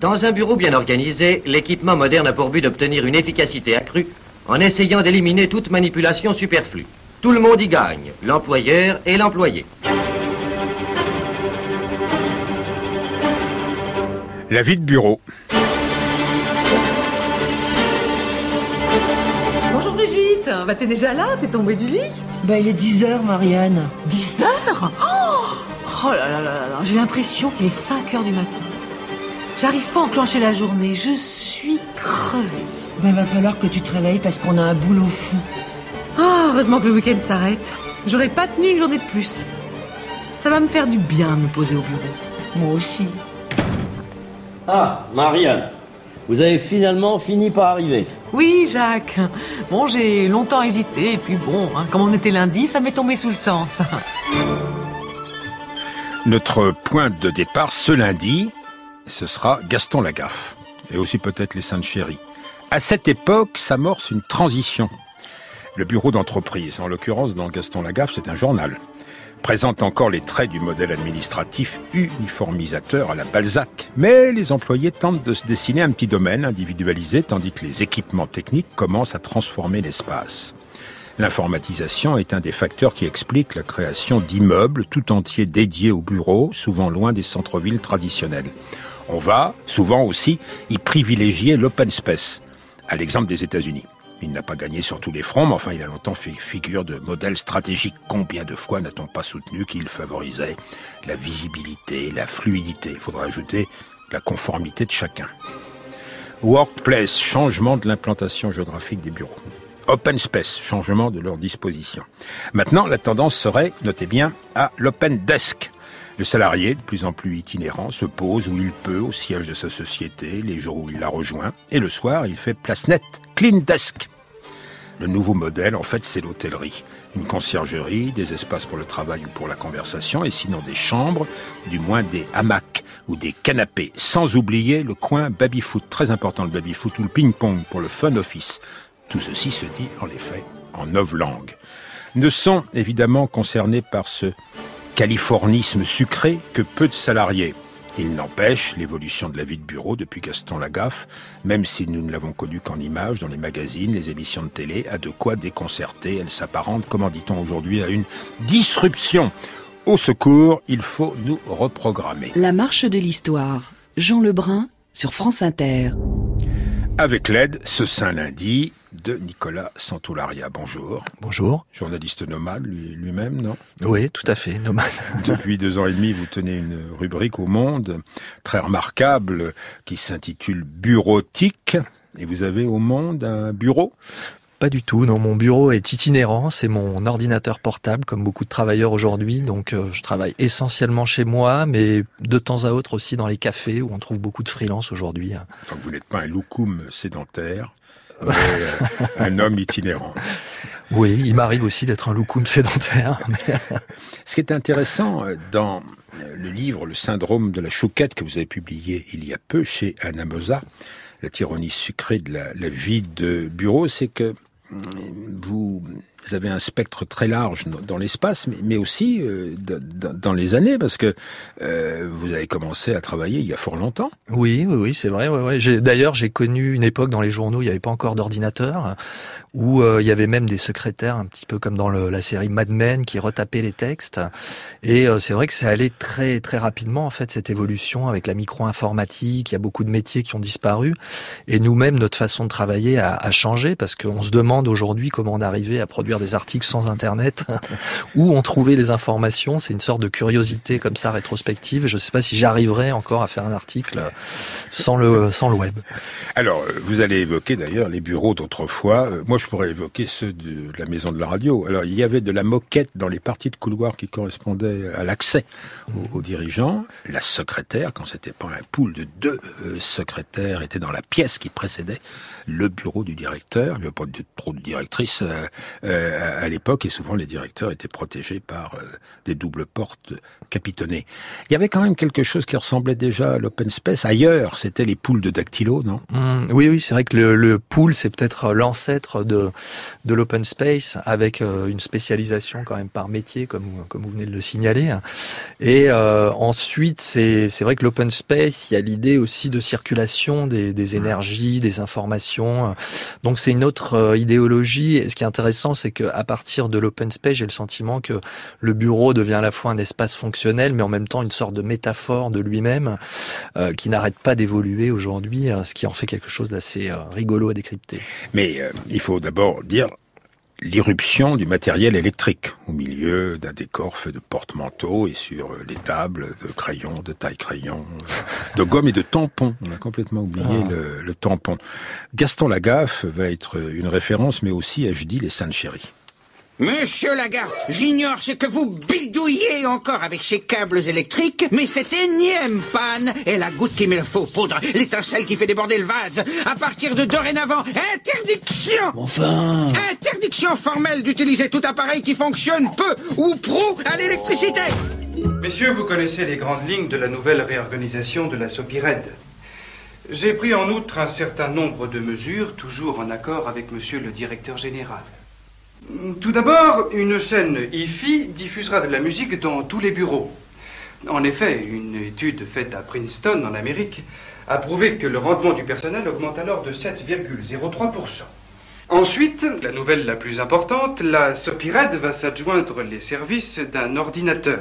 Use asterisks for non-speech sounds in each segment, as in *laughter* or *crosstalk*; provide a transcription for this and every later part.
Dans un bureau bien organisé, l'équipement moderne a pour but d'obtenir une efficacité accrue en essayant d'éliminer toute manipulation superflue. Tout le monde y gagne, l'employeur et l'employé. La vie de bureau. Bonjour Brigitte, bah t'es déjà là T'es tombée du lit Bah il est 10h Marianne. 10 heures? Oh, oh là là là là, j'ai l'impression qu'il est 5 heures du matin. J'arrive pas à enclencher la journée, je suis crevée. Bah va falloir que tu te réveilles parce qu'on a un boulot fou. Ah, heureusement que le week-end s'arrête. J'aurais pas tenu une journée de plus. Ça va me faire du bien de me poser au bureau. Moi aussi. Ah, Marianne, vous avez finalement fini par arriver. Oui, Jacques. Bon, j'ai longtemps hésité, et puis bon, hein, comme on était lundi, ça m'est tombé sous le sens. Notre point de départ ce lundi, ce sera Gaston Lagaffe, et aussi peut-être les Saintes Chéries. À cette époque s'amorce une transition. Le bureau d'entreprise, en l'occurrence dans Gaston Lagaffe, c'est un journal, présente encore les traits du modèle administratif uniformisateur à la Balzac. Mais les employés tentent de se dessiner un petit domaine individualisé, tandis que les équipements techniques commencent à transformer l'espace. L'informatisation est un des facteurs qui explique la création d'immeubles tout entiers dédiés aux bureaux, souvent loin des centres-villes traditionnels. On va, souvent aussi, y privilégier l'open space, à l'exemple des États-Unis. Il n'a pas gagné sur tous les fronts, mais enfin il a longtemps fait figure de modèle stratégique. Combien de fois n'a-t-on pas soutenu qu'il favorisait la visibilité, la fluidité? Il faudra ajouter la conformité de chacun. Workplace, changement de l'implantation géographique des bureaux. Open space, changement de leur disposition. Maintenant, la tendance serait, notez bien, à l'open desk. Le salarié, de plus en plus itinérant, se pose où il peut au siège de sa société, les jours où il la rejoint, et le soir, il fait place nette, clean desk. Le nouveau modèle, en fait, c'est l'hôtellerie. Une conciergerie, des espaces pour le travail ou pour la conversation, et sinon des chambres, du moins des hamacs ou des canapés, sans oublier le coin baby-foot, très important le baby-foot, ou le ping-pong pour le fun office. Tout ceci se dit, en effet, en neuf langues. Ne sont évidemment concernés par ce californisme sucré que peu de salariés. Il n'empêche l'évolution de la vie de bureau depuis Gaston Lagaffe, même si nous ne l'avons connue qu'en images, dans les magazines, les émissions de télé, a de quoi déconcerter. Elle s'apparente, comment dit-on aujourd'hui, à une disruption. Au secours, il faut nous reprogrammer. La marche de l'histoire. Jean Lebrun sur France Inter. Avec l'aide, ce saint lundi, de Nicolas Santoularia. Bonjour. Bonjour. Journaliste nomade lui- lui-même, non? Oui, tout à fait, nomade. *laughs* Depuis deux ans et demi, vous tenez une rubrique au Monde très remarquable qui s'intitule Bureautique. Et vous avez au Monde un bureau? Pas du tout, non, mon bureau est itinérant, c'est mon ordinateur portable comme beaucoup de travailleurs aujourd'hui, donc euh, je travaille essentiellement chez moi, mais de temps à autre aussi dans les cafés où on trouve beaucoup de freelance aujourd'hui. Donc vous n'êtes pas un loukoum sédentaire, un homme itinérant. Oui, il m'arrive aussi d'être un loukoum sédentaire. *laughs* Ce qui est intéressant euh, dans euh, le livre Le syndrome de la chouquette que vous avez publié il y a peu chez Anna Mosa, la tyrannie sucrée de la, la vie de bureau, c'est que hum, vous avez un spectre très large dans- l'espace, mais, aussi euh, dans les années, parce que euh, vous avez commencé à travailler il y a fort longtemps. Oui, oui, c'est vrai. Ouais, ouais. D'ailleurs, j'ai connu une époque dans les journaux, il n'y avait pas encore d'ordinateur, où euh, il y avait même des secrétaires, un petit peu comme dans la série Mad Men, qui retapaient les textes. Et c'est vrai que c'est allé très très rapidement en fait cette évolution avec la micro-informatique. Il y a beaucoup de métiers qui ont disparu, et nous-mêmes notre façon de travailler a, a changé parce qu'on se demande aujourd'hui comment on arrivait à produire des articles sans Internet, *laughs* où on trouvait les informations. C'est une sorte de curiosité comme ça rétrospective. Je ne sais pas si j'arriverai encore à faire un article sans le sans le web. Alors, euh, vous allez évoquer d'ailleurs les bureaux d'autrefois. Euh, Moi, je pourrais évoquer ceux de la maison de la radio. Alors, il y avait de la moquette dans les parties de couloir qui correspondaient à l'accès aux, aux dirigeants. La secrétaire, quand c'était pas un pool de deux euh, secrétaires, était dans la pièce qui précédait le bureau du directeur. Il n'y avait pas trop de directrices à l'époque, et souvent les directeurs étaient protégés par des doubles portes capitonnées. Il y avait quand même quelque chose qui ressemblait déjà à l'open space. Ailleurs, c'était les poules de dactylo, non? Mmh, Oui, oui, c'est vrai que le, le pool, c'est peut-être l'ancêtre de, de l'open space, avec une spécialisation quand même par métier, comme, comme vous venez de le signaler. Et ensuite, c'est vrai que l'open space, il y a l'idée aussi de circulation des, des énergies, des informations. Donc c'est une autre euh, idéologie. Et ce qui est intéressant, c'est qu'à partir de l'open space, j'ai le sentiment que le bureau devient à la fois un espace fonctionnel, mais en même temps une sorte de métaphore de lui-même euh, qui n'arrête pas d'évoluer aujourd'hui, euh, ce qui en fait quelque chose d'assez rigolo à décrypter. Mais il faut d'abord dire l'irruption du matériel électrique au milieu d'un décor fait de porte-manteaux et sur les tables de crayons, de taille-crayon, de gomme et de tampons. On a complètement oublié ah. le, le, tampon. Gaston Lagaffe va être une référence, mais aussi à Judy les Saintes Chéries. Monsieur Lagaffe, j'ignore ce que vous bidouillez encore avec ces câbles électriques, mais cette énième panne est la goutte qui met le faux poudre, l'étincelle qui fait déborder le vase. À partir de dorénavant, interdiction Enfin Interdiction formelle d'utiliser tout appareil qui fonctionne peu ou prou à l'électricité Messieurs, vous connaissez les grandes lignes de la nouvelle réorganisation de la SOPIRED. J'ai pris en outre un certain nombre de mesures, toujours en accord avec monsieur le directeur général. Tout d'abord, une chaîne IFI diffusera de la musique dans tous les bureaux. En effet, une étude faite à Princeton, en Amérique, a prouvé que le rendement du personnel augmente alors de 7,03%. Ensuite, la nouvelle la plus importante, la SOPIRED va s'adjoindre les services d'un ordinateur,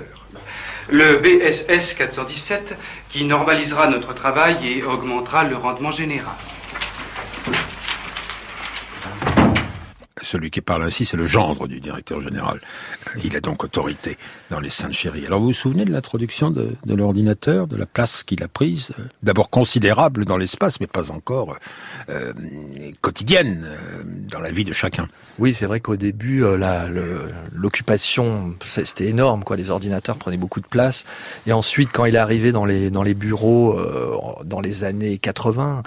le BSS 417, qui normalisera notre travail et augmentera le rendement général. Celui qui parle ainsi, c'est le gendre du directeur général. Il a donc autorité dans les Saintes Chéries. Alors vous vous souvenez de l'introduction de, l'ordinateur, de la place qu'il a prise D'abord considérable dans l'espace, mais pas encore euh, quotidienne euh, dans la vie de chacun? Oui, c'est vrai qu'au début, euh, l'occupation, c'était énorme. Quoi. Les ordinateurs prenaient beaucoup de place. Et ensuite, quand il est arrivé dans les, bureaux dans les années 80,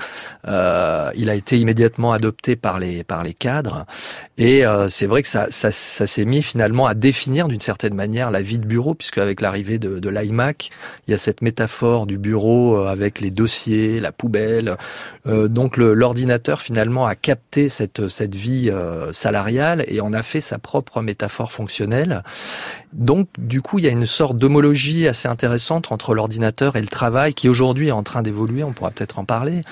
il a été immédiatement adopté par les cadres. Et euh, c'est vrai que ça, ça, ça s'est mis finalement à définir d'une certaine manière la vie de bureau, puisque avec l'arrivée de, de l'iMac, il y a cette métaphore du bureau euh, avec les dossiers, la poubelle. Euh, donc l'ordinateur finalement a capté cette, cette vie euh, salariale et en a fait sa propre métaphore fonctionnelle. Donc du coup, il y a une sorte d'homologie assez intéressante entre l'ordinateur et le travail qui aujourd'hui est en train d'évoluer. On pourra peut-être en parler.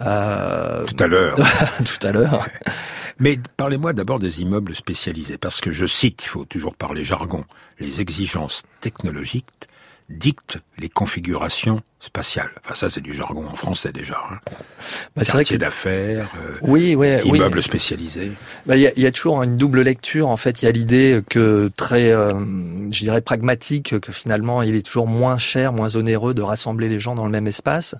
Euh... Tout à l'heure. *laughs* Tout à l'heure. *laughs* Mais parlez-moi d'abord des immeubles spécialisés, parce que je cite, il faut toujours parler jargon, les exigences technologiques dictent les configurations spatial. Enfin, ça, c'est du jargon en français déjà. Hein. Bah, c'est vrai que... d'affaires, euh, oui, oui, immeubles spécialisés. Bah, il y, a, y, a, toujours une double lecture. En fait, il y a l'idée que très, euh, je dirais pragmatique, que finalement, il est toujours moins cher, moins onéreux de rassembler les gens dans le même espace.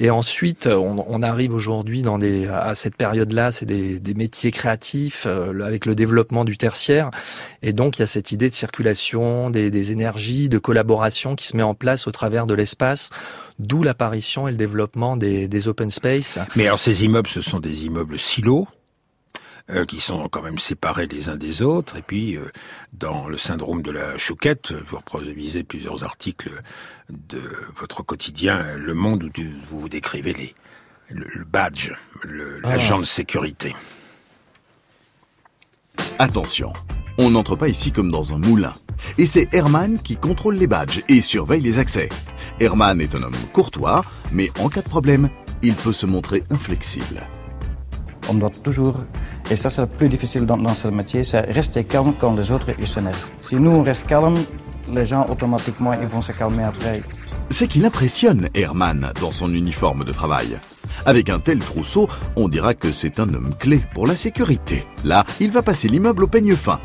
Et ensuite, on, on arrive aujourd'hui dans des, à cette période-là, c'est des, des, métiers créatifs euh, avec le développement du tertiaire. Et donc, il y a cette idée de circulation, des, des énergies, de collaboration qui se met en place au travers de l'espace d'où l'apparition et le développement des, open space. Mais alors ces immeubles, ce sont des immeubles silos euh, qui sont quand même séparés les uns des autres. Et puis, euh, dans le syndrome de la chouquette, vous reproduisez plusieurs articles de votre quotidien Le Monde où vous vous décrivez les, le, badge, l'agent ah. de sécurité. Attention, on n'entre pas ici comme dans un moulin. Et c'est Herman qui contrôle les badges et surveille les accès. Herman est un homme courtois, mais en cas de problème, il peut se montrer inflexible. On doit toujours, et ça c'est le plus difficile dans, ce métier, c'est rester calme quand les autres s'énervent. Si nous on reste calme, les gens automatiquement ils vont se calmer après. C'est qu'il impressionne Herman dans son uniforme de travail. Avec un tel trousseau, on dira que c'est un homme clé pour la sécurité. Là, il va passer l'immeuble au peigne fin.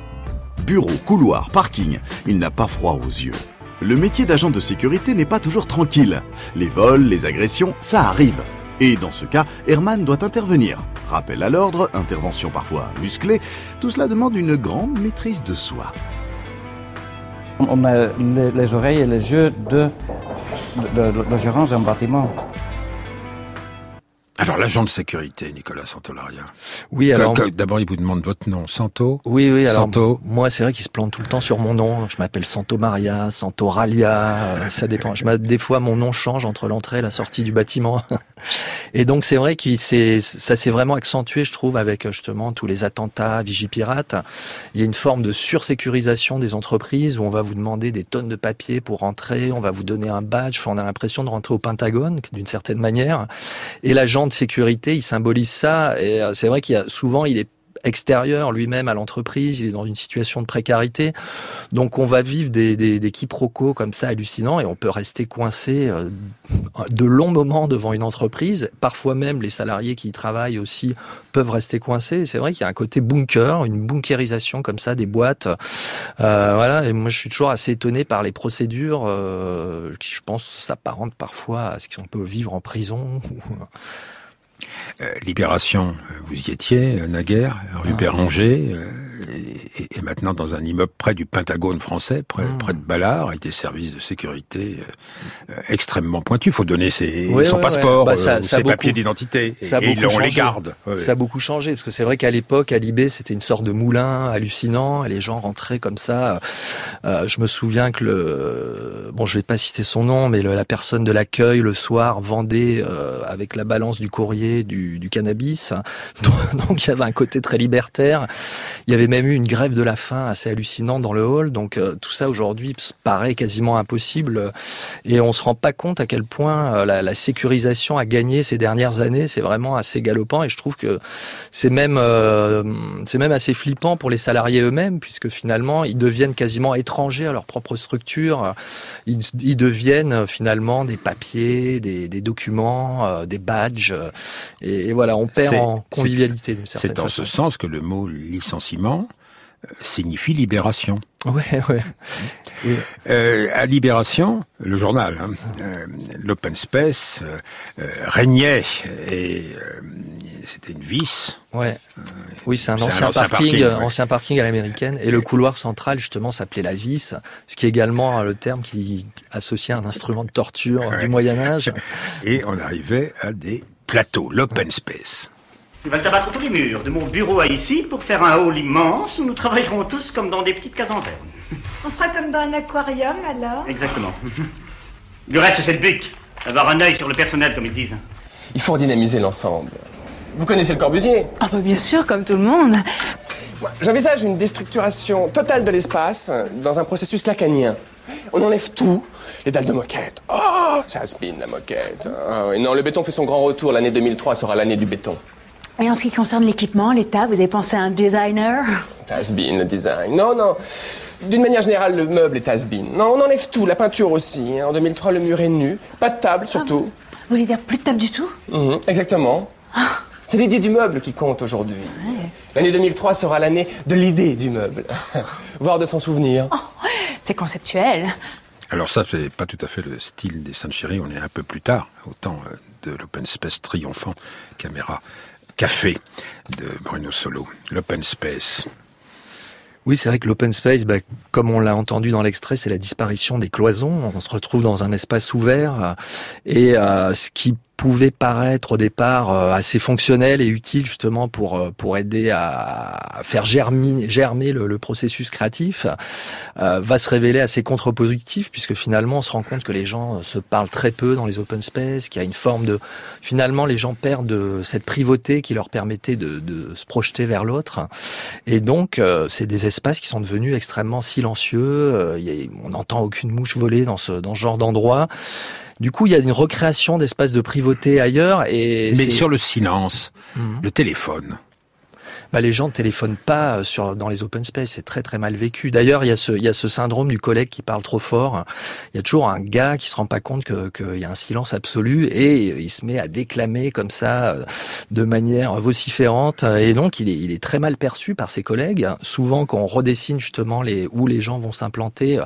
Bureau, couloir, parking, il n'a pas froid aux yeux. Le métier d'agent de sécurité n'est pas toujours tranquille. Les vols, les agressions, ça arrive. Et dans ce cas, Herman doit intervenir. Rappel à l'ordre, intervention parfois musclée, tout cela demande une grande maîtrise de soi. On a les, oreilles et les yeux de, de, de, bâtiment. Alors l'agent de sécurité, Nicolas Santolaria. Oui, alors d'abord il vous demande votre nom, Santo. Oui, oui. Alors Santo. moi, c'est vrai qu'il se plante tout le temps sur mon nom. Je m'appelle Santo Maria, Santo Ralia. euh, ça dépend. Je des fois mon nom change entre l'entrée et la sortie du bâtiment. *laughs* Et donc c'est vrai que ça s'est vraiment accentué, je trouve, avec justement tous les attentats, Vigipirate. Il y a une forme de sursécurisation des entreprises où on va vous demander des tonnes de papiers pour rentrer, on va vous donner un badge. Enfin, on a l'impression de rentrer au Pentagone d'une certaine manière. Et l'agent de sécurité, il symbolise ça. Et euh, c'est vrai qu'il y a souvent, il est extérieur lui-même à l'entreprise, il est dans une situation de précarité. Donc on va vivre des, des, quiproquos comme ça hallucinants et on peut rester coincé euh, de longs moments devant une entreprise. Parfois même les salariés qui y travaillent aussi peuvent rester coincés. C'est vrai qu'il y a un côté bunker, une bunkérisation comme ça des boîtes. Euh, voilà. Et moi je suis toujours assez étonné par les procédures qui je pense s'apparentent parfois à ce qu'on peut vivre en prison. *laughs* Euh, Libération, euh, vous y étiez, euh, naguère, rue Ah. Béranger, et, maintenant dans un immeuble près du Pentagone français, près, Mm. près de Ballard, avec des services de sécurité euh, euh, extrêmement pointus. Il faut donner ses, son ouais, passeport, ouais. Bah, euh, ça- ça ses beaucoup- papiers d'identité, et, et on les garde. Ouais, Ça a beaucoup changé parce que c'est vrai qu'à l'époque, à Libé, c'était une sorte de moulin hallucinant et les gens rentraient comme ça. Euh, je me souviens que le, bon, je vais pas citer son nom, mais le- la personne de l'accueil le soir vendait avec la balance du courrier du, du cannabis. *laughs* Donc il y avait un côté très libertaire. Il y avait même eu une grève de la faim assez hallucinante dans le hall. Donc euh, tout ça aujourd'hui paraît quasiment impossible et on se rend pas compte à quel point euh, la, la sécurisation a gagné ces dernières années. C'est vraiment assez galopant et je trouve que c'est même euh, c'est même assez flippant pour les salariés eux-mêmes puisque finalement ils deviennent quasiment étrangers à leur propre structure. Ils, ils deviennent euh, finalement des papiers, des, des documents, euh, des badges euh, et, et voilà on perd en convivialité C'est dans façon. ce sens que le mot licenciement euh, signifie libération. Ouais ouais. Oui. Euh, à Libération, le journal, hein, euh, l'open space euh, euh, régnait et c'était une vis. Ouais. Oui, c'est un ancien, parking, parking, ouais. ancien parking à l'américaine. Et le couloir central, justement, s'appelait la vis, ce qui est également le terme qui associe un instrument de torture du Moyen Âge. Et on arrivait à des plateaux, l'open space. Ils veulent abattre tous les murs, de mon bureau à ici, pour faire un hall immense où nous travaillerons tous comme dans des petites cases en verre. *laughs* On fera comme dans un aquarium alors Exactement. Du reste, c'est le but. Avoir un œil sur le personnel, comme ils disent. Il faut dynamiser l'ensemble. Vous connaissez le Corbusier? Ah bah bien sûr, comme tout le monde. J'envisage une déstructuration totale de l'espace dans un processus lacanien. On enlève tout, les dalles de moquette. Oh, ça spin la moquette. Ah oui, non, le béton fait son grand retour. L'année 2003 sera l'année du béton. Et en ce qui concerne l'équipement, l'état, vous avez pensé à un designer? Has been le design. Non, non. D'une manière générale, le meuble est has been. Non, on enlève tout, la peinture aussi. hein. En 2003, le mur est nu. Pas de table, surtout. Vous voulez dire plus de table du tout? Mhm, exactement. C'est l'idée du meuble qui compte aujourd'hui. L'année 2003 sera l'année de l'idée du meuble, *laughs* voire de son souvenir. C'est conceptuel. Alors ça, c'est pas tout à fait le style des Sainte-Chérie, on est un peu plus tard, au temps euh, de l'open space triomphant, caméra café de Bruno Solo. L'open space. Oui, c'est vrai que l'open space, bah, comme on l'a entendu dans l'extrait, c'est la disparition des cloisons. On se retrouve dans un espace ouvert euh, et euh, ce qui pouvait paraître au départ euh, assez fonctionnel et utile justement pour euh, pour aider à faire germer germer le, le processus créatif euh, va se révéler assez contre-positif puisque finalement on se rend compte que les gens euh, se parlent très peu dans les open space, qu'il y a une forme de finalement les gens perdent de cette privauté qui leur permettait de, de se projeter vers l'autre et donc euh, c'est des espaces qui sont devenus extrêmement silencieux. euh, y a- on n'entend aucune mouche voler dans ce dans ce genre d'endroit. Du coup, il y a une recréation d'espaces de privauté ailleurs et Mais sur le silence, Mhm. le téléphone. bah, les gens ne téléphonent pas euh, sur, dans les open space, c'est très très mal vécu. D'ailleurs, il y, a ce, il y a ce syndrome du collègue qui parle trop fort. Il y a toujours un gars qui se rend pas compte que- qu'il y a un silence absolu et il se met à déclamer comme ça euh, de manière vociférante. Et donc, il est, il est très mal perçu par ses collègues. Souvent, quand on redessine justement les, où les gens vont s'implanter,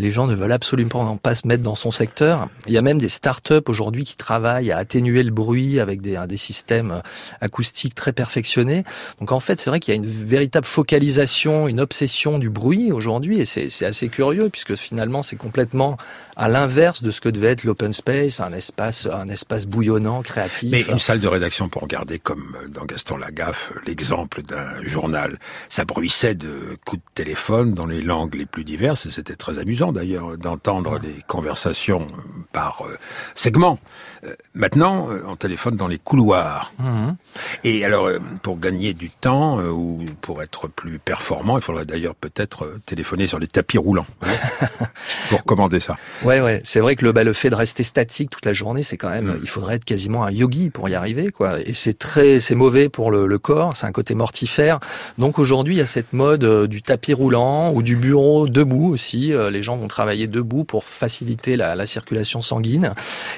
Les gens ne veulent absolument pas se mettre dans son secteur. Il y a même des start-up aujourd'hui qui travaillent à atténuer le bruit avec des, des systèmes acoustiques très perfectionnés. Donc en fait, c'est vrai qu'il y a une véritable focalisation, une obsession du bruit aujourd'hui, et c'est assez curieux puisque finalement c'est complètement à l'inverse de ce que devait être l'open space, un espace, un espace bouillonnant, créatif. Mais une salle de rédaction pour regarder, comme dans Gaston Lagaffe, l'exemple d'un journal, ça bruissait de coups de téléphone dans les langues les plus diverses. C'était très amusant d'ailleurs d'entendre les conversations par euh, segments. Euh, maintenant, euh, on téléphone dans les couloirs. Mhm. Et alors, euh, pour gagner du temps ou pour être plus performant, il faudrait d'ailleurs peut-être téléphoner sur les tapis roulants hein, *laughs* pour commander ça. Ouais, ouais. C'est vrai que le, bah, le fait de rester statique toute la journée, c'est quand même, Mm. il faudrait être quasiment un yogi pour y arriver, quoi. Et c'est très, c'est mauvais pour le, le corps. C'est un côté mortifère. Donc aujourd'hui, il y a cette mode du tapis roulant ou du bureau debout aussi. Les gens vont travailler debout pour faciliter la, la circulation sanguine.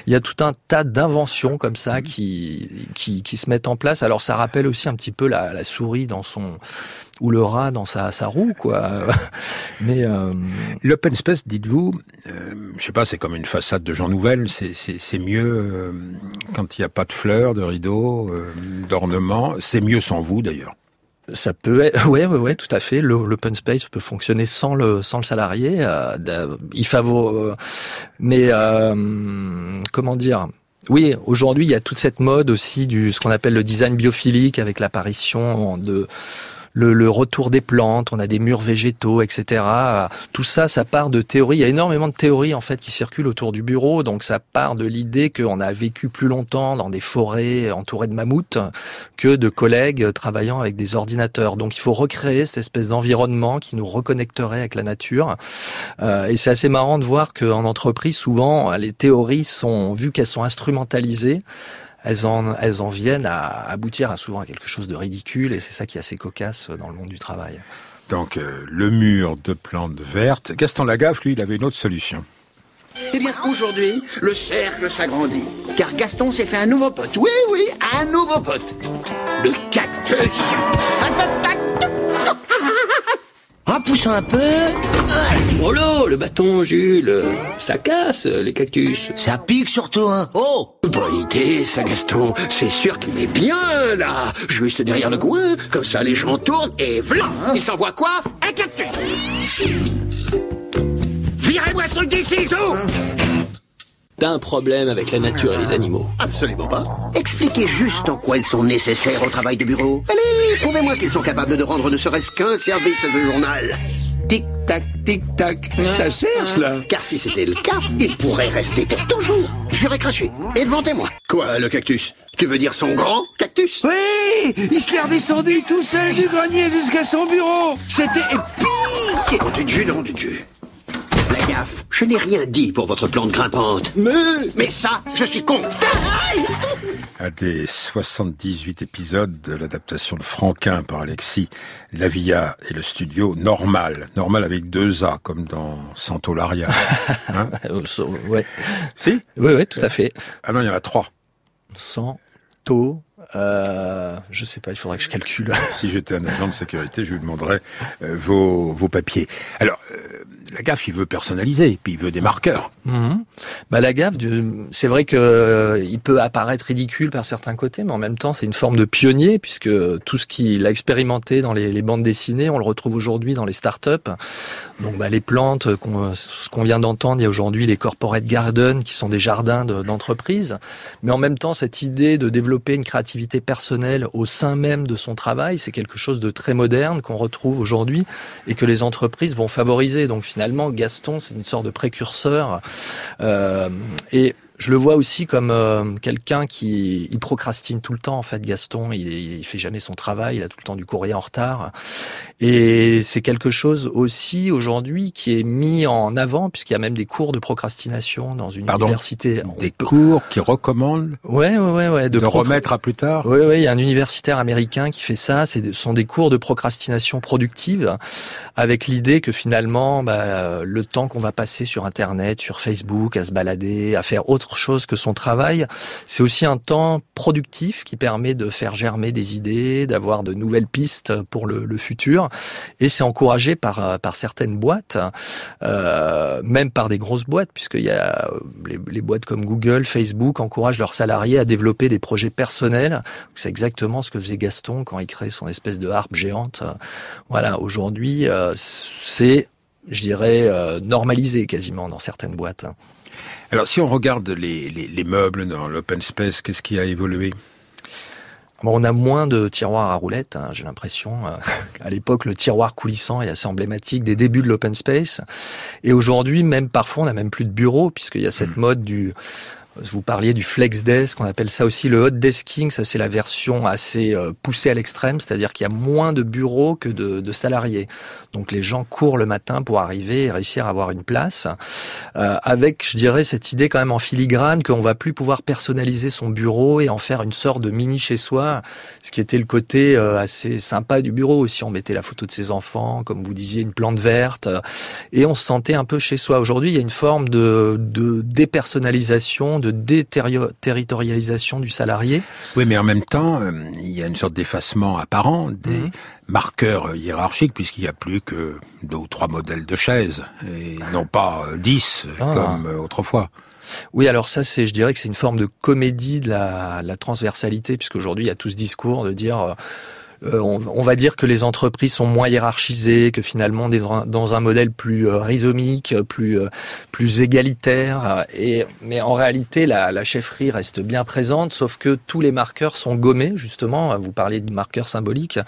Il y a tout un tas d'inventions comme ça qui, qui, qui se mettent en place. Alors ça rappelle aussi un petit peu la, la souris dans son ou le rat dans sa, sa roue, quoi. *laughs* Mais euh, L'open space, dites-vous, euh, je sais pas, c'est comme une façade de Jean Nouvel, c'est- c'est c'est mieux euh, quand il n'y a pas de fleurs, de rideaux, euh, d'ornements, c'est mieux sans vous d'ailleurs. Ça peut être, *laughs* ouais, ouais, ouais, tout à fait. L'open space peut fonctionner sans le sans le salarié. euh, il favor, euh, mais euh, comment dire? Oui, aujourd'hui, il y a toute cette mode aussi du ce qu'on appelle le design biophilique avec l'apparition de le, le retour des plantes, on a des murs végétaux, etc. Tout ça, ça part de théories. Il y a énormément de théories en fait qui circulent autour du bureau, donc ça part de l'idée qu'on a vécu plus longtemps dans des forêts entourées de mammouths que de collègues travaillant avec des ordinateurs. Donc il faut recréer cette espèce d'environnement qui nous reconnecterait avec la nature. Euh, et c'est assez marrant de voir qu'en entreprise, souvent, les théories sont, vu qu'elles sont instrumentalisées, elles en, elles en viennent à aboutir à souvent à quelque chose de ridicule, et c'est ça qui est assez cocasse dans le monde du travail. Donc euh, le mur de plantes vertes. Gaston Lagaffe, lui, il avait une autre solution. Eh bien, aujourd'hui, le cercle s'agrandit. Car Gaston s'est fait un nouveau pote. Oui, oui, un nouveau pote. Le cactus. En poussant un peu. Oh là, le bâton, Jules. Ça casse, les cactus. Ça pique surtout, hein. Oh Bonne idée, ça, Gaston. C'est sûr qu'il est bien, là. Juste derrière le coin. Comme ça, les gens tournent et vlan Il s'envoie quoi? Un cactus Virez-moi ce truc d'ici, Zou T'as un problème avec la nature et les animaux. Absolument pas. Expliquez juste en quoi ils sont nécessaires au travail de bureau. Allez, prouvez-moi qu'ils sont capables de rendre ne serait-ce qu'un service à ce journal. Tic-tac, tic-tac. Ça cherche, là. Car si c'était le cas, il pourrait rester pour toujours. Et devant témoin. Quoi, le cactus? Tu veux dire son grand cactus? Oui Il se l'est redescendu tout seul du grenier jusqu'à son bureau C'était épique Oh du Dieu, non du Dieu. Gaffe, je n'ai rien dit pour votre plante grimpante. Mais... Mais ça, je suis con. Un des 78 épisodes de l'adaptation de Franquin par Alexis Lavilla et le studio Normal. Normal avec deux A, comme dans Santolaria. *laughs* Hein ouais. Si Oui, oui, tout à fait. Ah non, il y en a trois. Santo, euh, je sais pas, il faudrait que je calcule. Si j'étais un agent de sécurité, je lui demanderais euh, vos, vos papiers. Alors, euh, la gaffe, il veut personnaliser, puis il veut des marqueurs. Mhm. Bah, la gaffe, c'est vrai que euh, il peut apparaître ridicule par certains côtés, mais en même temps, c'est une forme de pionnier puisque tout ce qu'il a expérimenté dans les, bandes dessinées, on le retrouve aujourd'hui dans les startups. Donc, bah, les plantes, ce qu'on vient d'entendre, il y a aujourd'hui les corporate gardens qui sont des jardins de- d'entreprise. mais en même temps, cette idée de développer une créativité personnelle au sein même de son travail, c'est quelque chose de très moderne qu'on retrouve aujourd'hui et que les entreprises vont favoriser. Donc finalement, Gaston, c'est une sorte de précurseur. Euh, et je le vois aussi comme euh, quelqu'un qui il procrastine tout le temps. En fait, Gaston, il, il fait jamais son travail, il a tout le temps du courrier en retard. Et c'est quelque chose aussi aujourd'hui qui est mis en avant puisqu'il y a même des cours de procrastination dans une Pardon université. Des cours qui recommandent Ouais, ouais, ouais, ouais. de, pro- remettre à plus tard. oui, oui, il y a un universitaire américain qui fait ça. C'est- Ce sont des cours de procrastination productive, avec l'idée que finalement, bah, le temps qu'on va passer sur Internet, sur Facebook, à se balader, à faire autre chose que son travail, c'est aussi un temps productif qui permet de faire germer des idées, d'avoir de nouvelles pistes pour le, futur. Et c'est encouragé par, par certaines boîtes, euh, même par des grosses boîtes, puisqu'il y a les, les, boîtes comme Google, Facebook encouragent leurs salariés à développer des projets personnels. C'est exactement ce que faisait Gaston quand il crée son espèce de harpe géante. Voilà, aujourd'hui, euh, c'est, je dirais, euh, normalisé quasiment dans certaines boîtes. Alors, si on regarde les, les, les meubles dans l'open space, qu'est-ce qui a évolué? Bon, on a moins de tiroirs à roulettes, hein, j'ai l'impression. *laughs* À l'époque, le tiroir coulissant est assez emblématique des débuts de l'open space. Et aujourd'hui, même parfois, on n'a même plus de bureau, puisqu'il y a cette mode du vous parliez du flex desk, on appelle ça aussi le hot desking. Ça, c'est la version assez euh, poussée à l'extrême, c'est-à-dire qu'il y a moins de bureaux que de, salariés. Donc, les gens courent le matin pour arriver et réussir à avoir une place. Euh, avec, je dirais, cette idée quand même en filigrane qu'on va plus pouvoir personnaliser son bureau et en faire une sorte de mini chez soi, ce qui était le côté euh, assez sympa du bureau aussi. On mettait la photo de ses enfants, comme vous disiez, une plante verte, et on se sentait un peu chez soi. Aujourd'hui, il y a une forme de, de dépersonnalisation de déterritorialisation du salarié. Oui, mais en même temps, euh, il y a une sorte d'effacement apparent des mmh. marqueurs hiérarchiques, puisqu'il n'y a plus que deux ou trois modèles de chaises, et non pas euh, dix, ah. comme euh, autrefois. Oui, alors ça, c'est, je dirais que c'est une forme de comédie de la, la transversalité, puisqu'aujourd'hui, il y a tout ce discours de dire euh, on, va dire que les entreprises sont moins hiérarchisées, que finalement dans un modèle plus euh, rhizomique, plus euh, plus égalitaire. Et mais en réalité, la, la, chefferie reste bien présente, sauf que tous les marqueurs sont gommés justement. Vous parliez de marqueurs symboliques,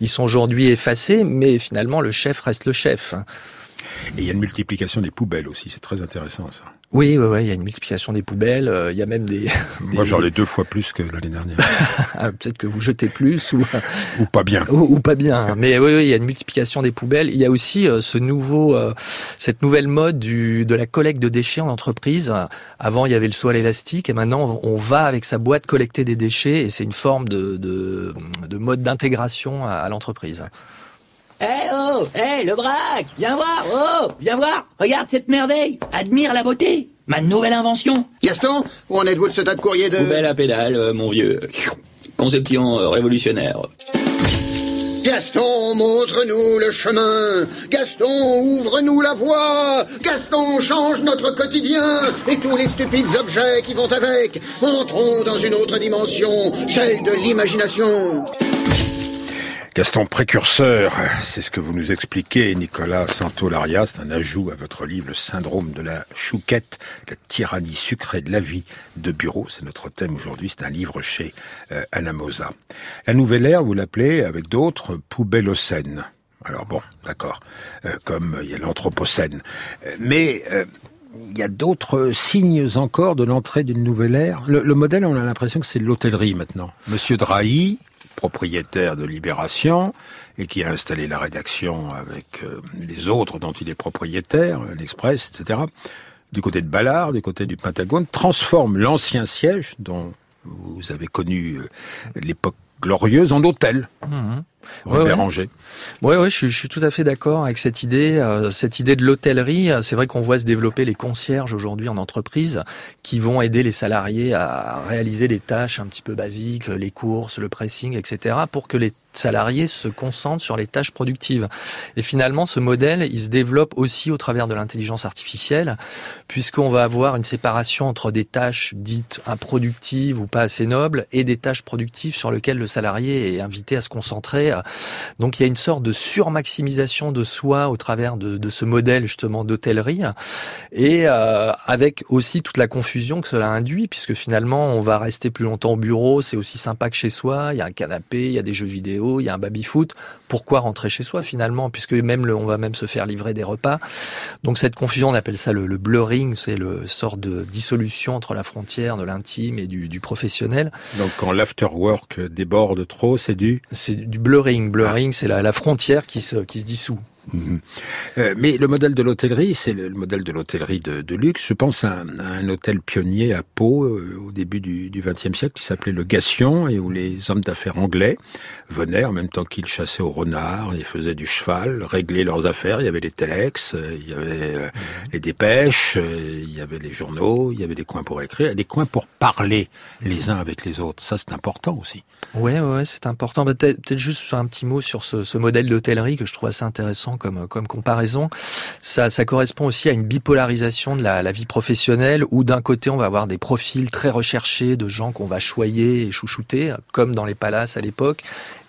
ils sont aujourd'hui effacés, mais finalement le chef reste le chef. Et il y a une multiplication des poubelles aussi, c'est très intéressant ça. Oui, oui, oui, il y a une multiplication des poubelles. Euh, il y a même des. des... Moi, j'en ai deux fois plus que l'année dernière. *laughs* Ah, peut-être que vous jetez plus ou *laughs* ou pas bien. Ou, ou pas bien. Mais oui, oui, il y a une multiplication des poubelles. Il y a aussi euh, ce nouveau, euh, cette nouvelle mode du de la collecte de déchets en entreprise. Avant, il y avait le sol élastique, et maintenant, on va avec sa boîte collecter des déchets, et c'est une forme de de, de mode d'intégration à, à l'entreprise. Eh oh Eh le braque Viens voir Oh Viens voir Regarde cette merveille Admire la beauté Ma nouvelle invention Gaston, où en êtes-vous de ce tas de courrier de... Poubelle à pédale, euh, mon vieux. Conception euh, révolutionnaire. Gaston, montre-nous le chemin. Gaston, ouvre-nous la voie. Gaston, change notre quotidien et tous les stupides objets qui vont avec. Entrons dans une autre dimension, celle de l'imagination. Gaston précurseur, c'est ce que vous nous expliquez, Nicolas Santolaria, c'est un ajout à votre livre Le syndrome de la chouquette, la tyrannie sucrée de la vie de bureau. C'est notre thème aujourd'hui, c'est un livre chez euh. La nouvelle ère, vous l'appelez, avec d'autres, poubellocène. Alors bon, d'accord, euh, comme il y a l'anthropocène. Euh, mais euh, il y a d'autres signes encore de l'entrée d'une nouvelle ère. Le, le modèle, on a l'impression que c'est l'hôtellerie maintenant. Monsieur Drahi, propriétaire de Libération et qui a installé la rédaction avec euh, les autres dont il est propriétaire, l'Express, etc., du côté de Ballard, du côté du Pentagone, transforme l'ancien siège dont vous avez connu euh, l'époque glorieuse en hôtel. Mmh. Ouais, Béranger. Ouais, ouais, je, suis, je suis tout à fait d'accord avec cette idée. Euh, cette idée de l'hôtellerie, c'est vrai qu'on voit se développer les concierges aujourd'hui en entreprise qui vont aider les salariés à réaliser les tâches un petit peu basiques, les courses, le pressing, etc., pour que les salariés se concentrent sur les tâches productives. Et finalement, ce modèle, il se développe aussi au travers de l'intelligence artificielle, puisqu'on va avoir une séparation entre des tâches dites improductives ou pas assez nobles et des tâches productives sur lesquelles le salarié est invité à se concentrer donc il y a une sorte de surmaximisation de soi au travers de, de ce modèle justement d'hôtellerie et euh, avec aussi toute la confusion que cela induit puisque finalement on va rester plus longtemps au bureau, c'est aussi sympa que chez soi, il y a un canapé, il y a des jeux vidéo, il y a un baby-foot. Pourquoi rentrer chez soi finalement puisque même le, on va même se faire livrer des repas. Donc cette confusion, on appelle ça le, le blurring, c'est le sort de dissolution entre la frontière de l'intime et du, du professionnel. Donc quand l'afterwork déborde trop, c'est du C'est du blurring. Blurring, c'est la, la, frontière qui se, qui se dissout. Mhm. Euh, mais le modèle de l'hôtellerie, c'est le, le modèle de l'hôtellerie de, de luxe. Je pense à un, à un hôtel pionnier à Pau euh, au début du XXe siècle qui s'appelait le Gassion et où les hommes d'affaires anglais venaient en même temps qu'ils chassaient au renard, ils faisaient du cheval, réglaient leurs affaires. Il y avait les telex, euh, il y avait euh, les dépêches, il y avait les journaux, il y avait des coins pour écrire, des coins pour parler les uns avec les autres. Ça, c'est important aussi. Ouais, ouais, c'est important. Bah, Peut-être juste un petit mot sur ce, ce modèle d'hôtellerie que je trouve assez intéressant comme, comme comparaison. Ça, ça correspond aussi à une bipolarisation de la, vie professionnelle où d'un côté on va avoir des profils très recherchés de gens qu'on va choyer et chouchouter, comme dans les palaces à l'époque,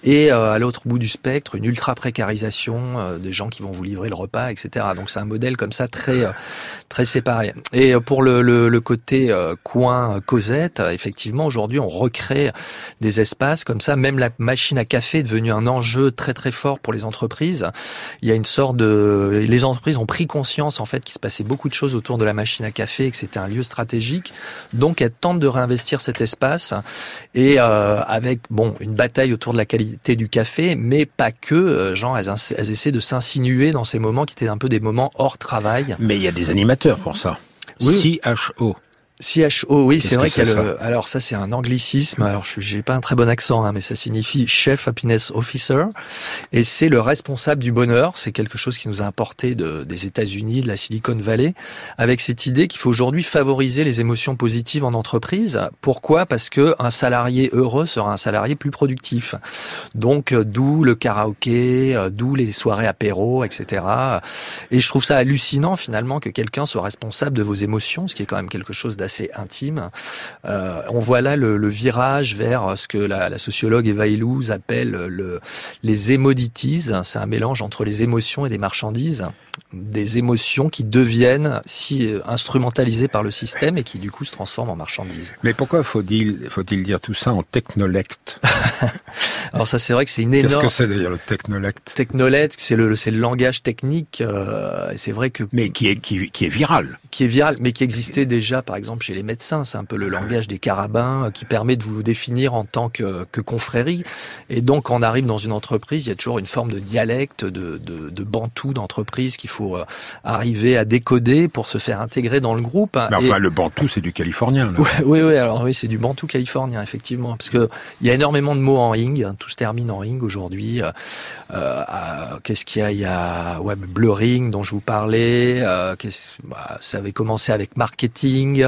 et euh, à l'autre bout du spectre, une ultra précarisation euh, des gens qui vont vous livrer le repas, etc. Donc c'est un modèle comme ça très euh, très séparé. Et pour le, le, le côté coin Cosette, effectivement aujourd'hui on recrée des espaces comme ça. Même la machine à café est devenue un enjeu très très fort pour les entreprises. Il y a une sorte de les entreprises ont pris conscience en fait qu'il se passait beaucoup de choses autour de la machine à café et que c'était un lieu stratégique. Donc elles tentent de réinvestir cet espace et euh, avec bon une bataille autour de la qualité du café, mais pas que. euh, Genre, elles, ins- elles essaient de s'insinuer dans ces moments qui étaient un peu des moments hors travail. Mais il y a des animateurs pour ça. Oui. CHO. CHO, oui, c'est vrai qu'il y a c'est, le. Alors ça, c'est un anglicisme. Alors je j'ai pas un très bon accent, hein, mais ça signifie chef happiness officer, et c'est le responsable du bonheur. C'est quelque chose qui nous a importé de, des États-Unis, de la Silicon Valley, avec cette idée qu'il faut aujourd'hui favoriser les émotions positives en entreprise. Pourquoi? Parce que un salarié heureux sera un salarié plus productif. Donc euh, d'où le karaoké, euh, d'où les soirées apéro, etc. Et je trouve ça hallucinant finalement que quelqu'un soit responsable de vos émotions, ce qui est quand même quelque chose d'assez intime. Euh, on voit là le, le virage vers ce que la, la sociologue Eva Illouz appelle le, les émodities. C'est un mélange entre les émotions et des marchandises des émotions qui deviennent si euh, instrumentalisées par le système et qui du coup se transforment en marchandises. Mais pourquoi faut-il faut-il dire tout ça en technolect *laughs* Alors ça c'est vrai que c'est une Qu'est-ce énorme que c'est d'ailleurs le technolect? Technolette, c'est le c'est le langage technique euh, et c'est vrai que mais qui est qui, qui est viral, qui est viral mais qui existait déjà par exemple chez les médecins, c'est un peu le langage des carabins euh, qui permet de vous définir en tant que, que confrérie et donc quand on arrive dans une entreprise, il y a toujours une forme de dialecte de de, de bantou d'entreprise qu'il faut euh, arriver à décoder pour se faire intégrer dans le groupe. Mais enfin, Et- le bantou, c'est du californien. Là. Ouais, oui, oui, alors oui, c'est du bantou californien, effectivement, parce que il y a énormément de mots en ing, hein, tout se termine en ing aujourd'hui. Euh, euh, Qu'est-ce qu'il y a? Il y a ouais, blurring dont je vous parlais. Euh, bah, ça avait commencé avec marketing,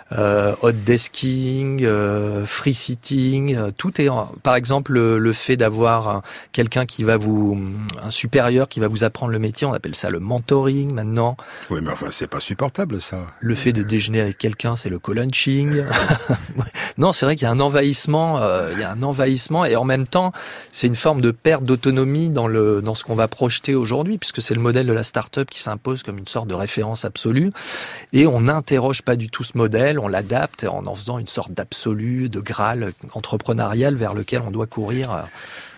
euh, hot desking, euh, free sitting. euh, tout est, en- par exemple, le, le fait d'avoir un- quelqu'un qui va vous, un supérieur qui va vous apprendre le métier, on appelle ça le mentoring maintenant. Oui, mais enfin, c'est pas supportable ça. Le fait de déjeuner avec quelqu'un, c'est le co-lunching. *laughs* non, c'est vrai qu'il y a un envahissement, euh, il y a un envahissement, et en même temps, c'est une forme de perte d'autonomie dans le dans ce qu'on va projeter aujourd'hui, puisque c'est le modèle de la start-up qui s'impose comme une sorte de référence absolue, et on n'interroge pas du tout ce modèle, on l'adapte en en faisant une sorte d'absolu, de graal entrepreneurial vers lequel on doit courir. euh,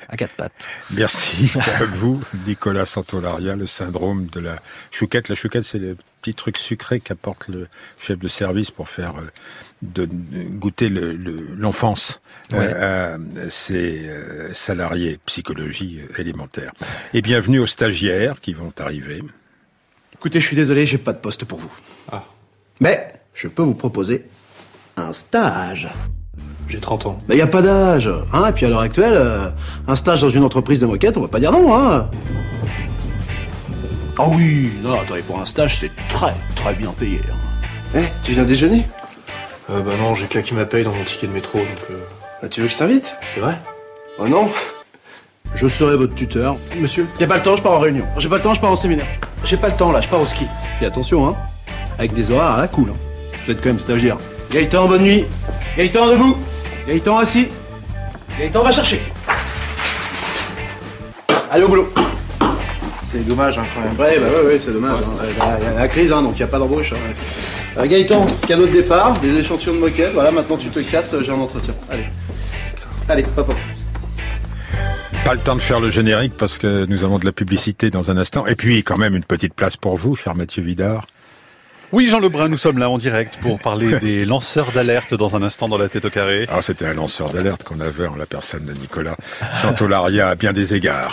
à quatre pattes. Merci à *laughs* vous, Nicolas Santolaria, le syndrome de la chouquette. La chouquette, c'est le petit truc sucré qu'apporte le chef de service pour faire euh, de, de goûter le- le- l'enfance Ouais. euh, à ses salariés, psychologie élémentaire. Et bienvenue aux stagiaires qui vont arriver. Écoutez, je suis désolé, j'ai pas de poste pour vous. Mais je peux vous proposer un stage. J'ai 30 ans. Mais y a pas d'âge, hein. Et puis à l'heure actuelle, euh, un stage dans une entreprise de moquette, on va pas dire non, hein. Ah oui, non, attendez, pour un stage, c'est très, très bien payé. hein. Eh, tu viens déjeuner? Euh, bah non, j'ai claqué ma paye dans mon ticket de métro, donc... Euh... Bah, tu veux que je t'invite? C'est vrai? Oh non Je serai votre tuteur. Monsieur, y a pas le temps, je pars en réunion. J'ai pas le temps, je pars en séminaire. J'ai pas le temps, là, je pars au ski. Et attention, hein. Avec des horaires à la cool, hein. Vous êtes quand même stagiaire. Gaëtan, bonne nuit. Gaëtan, debout. Gaëtan, assis. Gaëtan, va chercher. Allez au boulot. C'est dommage, hein, quand même. Ouais, bah ouais, ouais, c'est dommage. Ouais, hein. Il y a- la crise, hein, donc il n'y a pas d'embauche. hein. Euh, Gaëtan, cadeau de départ, des échantillons de moquette. Voilà, maintenant tu te casses, j'ai un entretien. Allez. Allez, hop, hop. Pas le temps de faire le générique parce que nous avons de la publicité dans un instant. Et puis, quand même, une petite place pour vous, cher Mathieu Vidard. Oui, Jean Lebrun, nous sommes là en direct pour parler *laughs* des lanceurs d'alerte dans un instant dans la tête au carré. Alors, c'était un lanceur d'alerte qu'on avait en la personne de Nicolas Santolaria à bien des égards.